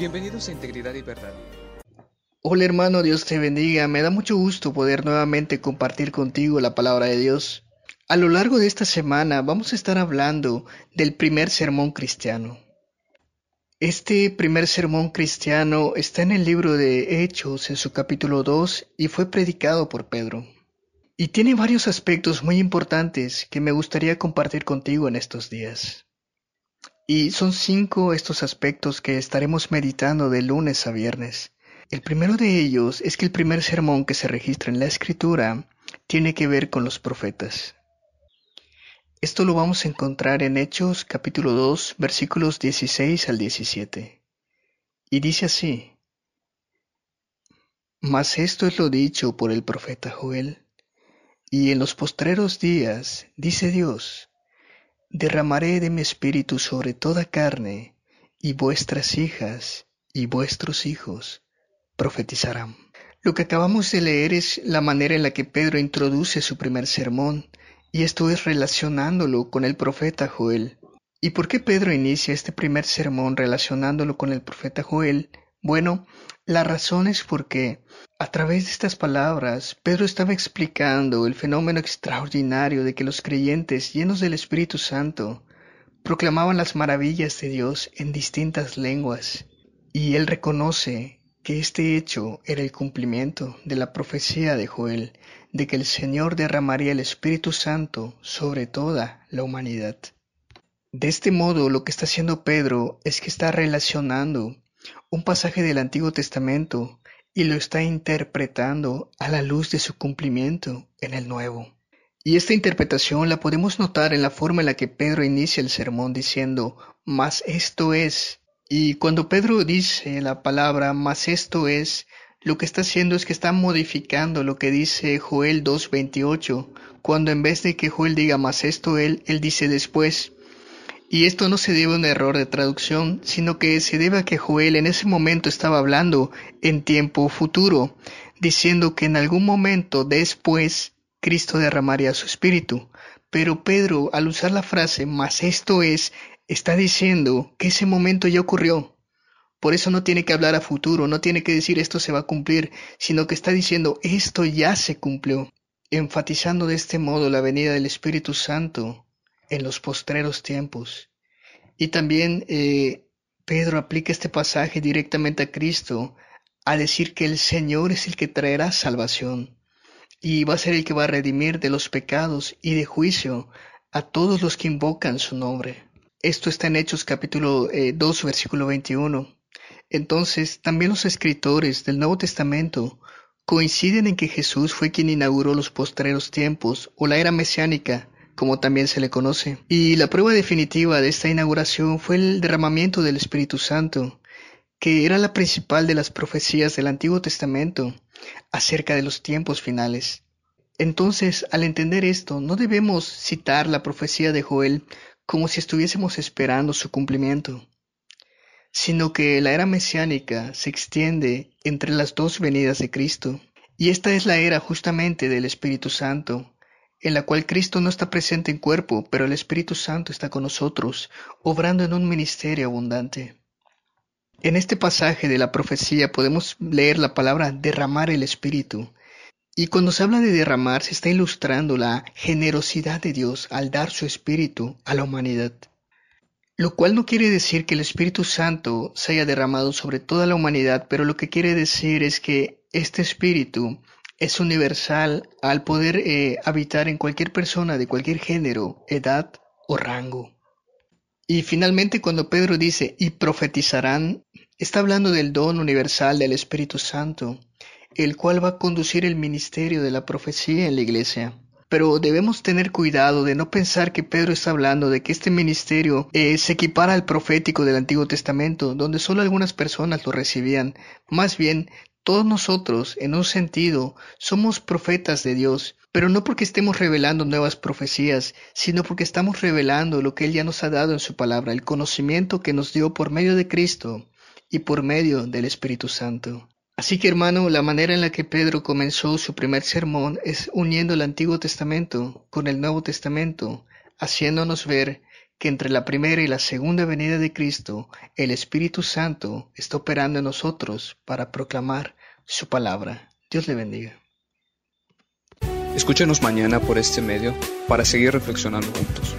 Bienvenidos a Integridad y Verdad. Hola hermano, Dios te bendiga. Me da mucho gusto poder nuevamente compartir contigo la palabra de Dios. A lo largo de esta semana vamos a estar hablando del primer sermón cristiano. Este primer sermón cristiano está en el libro de Hechos en su capítulo 2 y fue predicado por Pedro. Y tiene varios aspectos muy importantes que me gustaría compartir contigo en estos días. Y son cinco estos aspectos que estaremos meditando de lunes a viernes. El primero de ellos es que el primer sermón que se registra en la escritura tiene que ver con los profetas. Esto lo vamos a encontrar en Hechos capítulo 2 versículos 16 al 17. Y dice así, Mas esto es lo dicho por el profeta Joel, y en los postreros días, dice Dios, derramaré de mi espíritu sobre toda carne, y vuestras hijas y vuestros hijos profetizarán. Lo que acabamos de leer es la manera en la que Pedro introduce su primer sermón, y esto es relacionándolo con el profeta Joel. ¿Y por qué Pedro inicia este primer sermón relacionándolo con el profeta Joel? Bueno, la razón es porque a través de estas palabras Pedro estaba explicando el fenómeno extraordinario de que los creyentes llenos del Espíritu Santo proclamaban las maravillas de Dios en distintas lenguas. Y él reconoce que este hecho era el cumplimiento de la profecía de Joel de que el Señor derramaría el Espíritu Santo sobre toda la humanidad. De este modo, lo que está haciendo Pedro es que está relacionando un pasaje del Antiguo Testamento y lo está interpretando a la luz de su cumplimiento en el Nuevo. Y esta interpretación la podemos notar en la forma en la que Pedro inicia el sermón diciendo, mas esto es. Y cuando Pedro dice la palabra, mas esto es, lo que está haciendo es que está modificando lo que dice Joel 2.28, cuando en vez de que Joel diga más esto él, él dice después. Y esto no se debe a un error de traducción, sino que se debe a que Joel en ese momento estaba hablando en tiempo futuro, diciendo que en algún momento después Cristo derramaría su espíritu. Pero Pedro, al usar la frase más esto es, está diciendo que ese momento ya ocurrió, por eso no tiene que hablar a futuro, no tiene que decir esto se va a cumplir, sino que está diciendo esto ya se cumplió, enfatizando de este modo la venida del Espíritu Santo en los postreros tiempos. Y también eh, Pedro aplica este pasaje directamente a Cristo a decir que el Señor es el que traerá salvación y va a ser el que va a redimir de los pecados y de juicio a todos los que invocan su nombre. Esto está en Hechos capítulo 2 eh, versículo 21. Entonces, también los escritores del Nuevo Testamento coinciden en que Jesús fue quien inauguró los postreros tiempos o la era mesiánica, como también se le conoce. Y la prueba definitiva de esta inauguración fue el derramamiento del Espíritu Santo, que era la principal de las profecías del Antiguo Testamento acerca de los tiempos finales. Entonces, al entender esto, no debemos citar la profecía de Joel como si estuviésemos esperando su cumplimiento sino que la era mesiánica se extiende entre las dos venidas de Cristo. Y esta es la era justamente del Espíritu Santo, en la cual Cristo no está presente en cuerpo, pero el Espíritu Santo está con nosotros, obrando en un ministerio abundante. En este pasaje de la profecía podemos leer la palabra derramar el Espíritu. Y cuando se habla de derramar se está ilustrando la generosidad de Dios al dar su Espíritu a la humanidad. Lo cual no quiere decir que el Espíritu Santo se haya derramado sobre toda la humanidad, pero lo que quiere decir es que este Espíritu es universal al poder eh, habitar en cualquier persona de cualquier género, edad o rango. Y finalmente cuando Pedro dice y profetizarán, está hablando del don universal del Espíritu Santo, el cual va a conducir el ministerio de la profecía en la iglesia. Pero debemos tener cuidado de no pensar que Pedro está hablando de que este ministerio eh, se equipara al profético del Antiguo Testamento, donde solo algunas personas lo recibían. Más bien, todos nosotros, en un sentido, somos profetas de Dios, pero no porque estemos revelando nuevas profecías, sino porque estamos revelando lo que Él ya nos ha dado en su palabra, el conocimiento que nos dio por medio de Cristo y por medio del Espíritu Santo. Así que hermano, la manera en la que Pedro comenzó su primer sermón es uniendo el Antiguo Testamento con el Nuevo Testamento, haciéndonos ver que entre la primera y la segunda venida de Cristo, el Espíritu Santo está operando en nosotros para proclamar su palabra. Dios le bendiga. Escúchenos mañana por este medio para seguir reflexionando juntos.